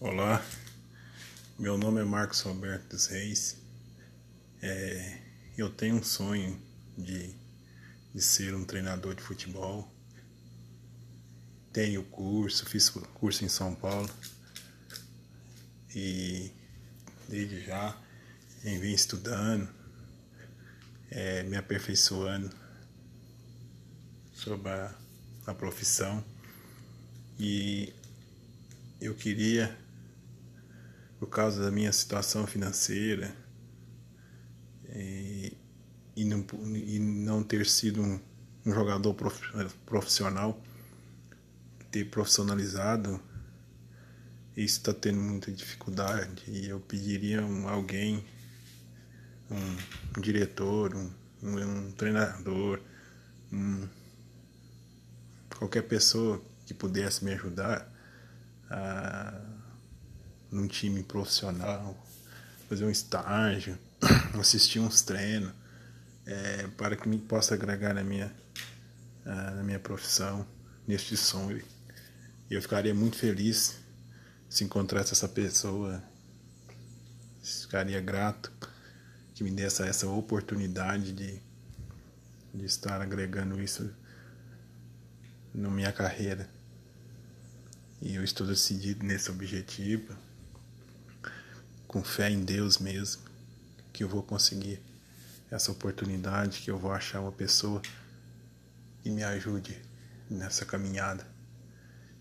Olá, meu nome é Marcos Roberto dos Reis. É, eu tenho um sonho de, de ser um treinador de futebol. Tenho curso, fiz curso em São Paulo e desde já vim estudando, é, me aperfeiçoando sobre a, a profissão e eu queria por causa da minha situação financeira e, e, não, e não ter sido um, um jogador profissional, ter profissionalizado, isso está tendo muita dificuldade. E eu pediria um, alguém, um, um diretor, um, um, treinador, qualquer pessoa que pudesse me ajudar a num time profissional, fazer um estágio, assistir uns treinos, é, para que me possa agregar na minha, na minha profissão, neste sonho. E eu ficaria muito feliz se encontrasse essa pessoa, ficaria grato que me desse essa oportunidade de, de estar agregando isso na minha carreira. E eu estou decidido nesse objetivo com fé em Deus mesmo, que eu vou conseguir essa oportunidade, que eu vou achar uma pessoa que me ajude nessa caminhada.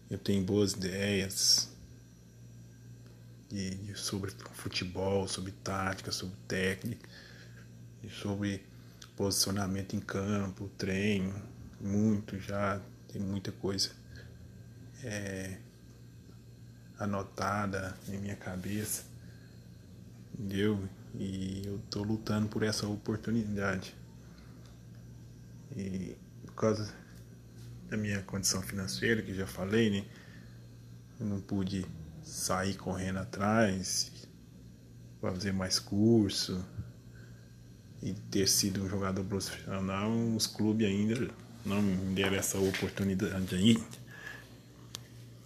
Eu tenho boas ideias de, de, sobre futebol, sobre tática, sobre técnica, sobre posicionamento em campo, treino, muito já, tem muita coisa é, anotada em minha cabeça entendeu? E eu tô lutando por essa oportunidade. E por causa da minha condição financeira, que já falei, né? Eu não pude sair correndo atrás, fazer mais curso e ter sido um jogador profissional, os clubes ainda não me deram essa oportunidade.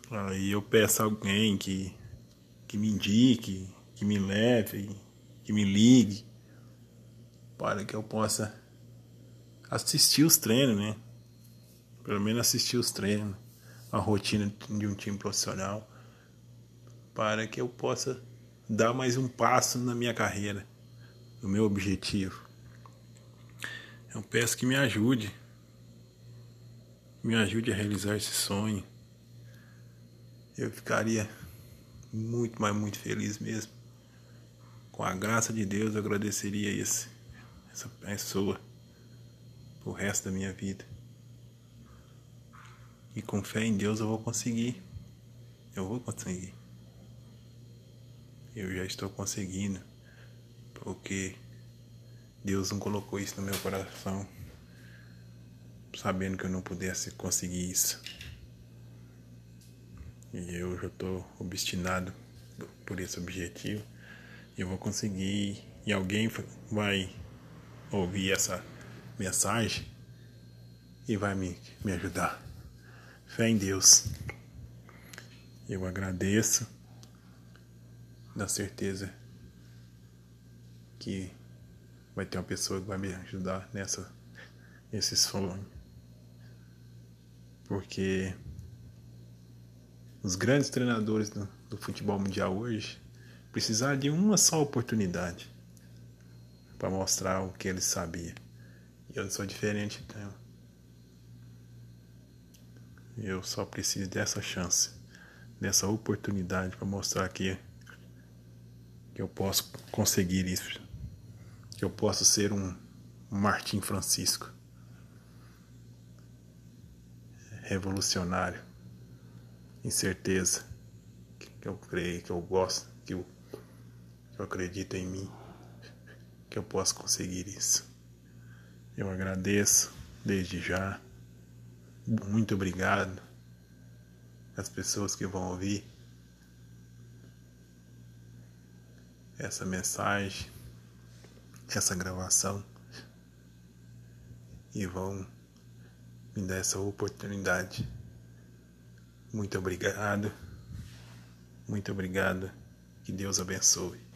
Aí eu peço alguém que, que me indique que me leve, que me ligue, para que eu possa assistir os treinos, né? Pelo menos assistir os treinos, a rotina de um time profissional, para que eu possa dar mais um passo na minha carreira, no meu objetivo. Eu peço que me ajude, me ajude a realizar esse sonho. Eu ficaria muito, mas muito feliz mesmo com a graça de Deus, eu agradeceria esse, essa pessoa o resto da minha vida. E com fé em Deus eu vou conseguir. Eu vou conseguir. Eu já estou conseguindo. Porque Deus não colocou isso no meu coração. Sabendo que eu não pudesse conseguir isso. E eu já estou obstinado por esse objetivo eu vou conseguir e alguém vai ouvir essa mensagem e vai me, me ajudar. Fé em Deus. Eu agradeço da certeza que vai ter uma pessoa que vai me ajudar nessa nesse sonho. Porque os grandes treinadores do, do futebol mundial hoje precisar de uma só oportunidade para mostrar o que ele sabia. E eu sou diferente então. Eu só preciso dessa chance, dessa oportunidade para mostrar que que eu posso conseguir isso, que eu posso ser um Martim Francisco, revolucionário, incerteza, que eu creio, que eu gosto, eu acredito em mim que eu posso conseguir isso. Eu agradeço desde já. Muito obrigado às pessoas que vão ouvir essa mensagem, essa gravação e vão me dar essa oportunidade. Muito obrigado Muito obrigado. Que Deus abençoe.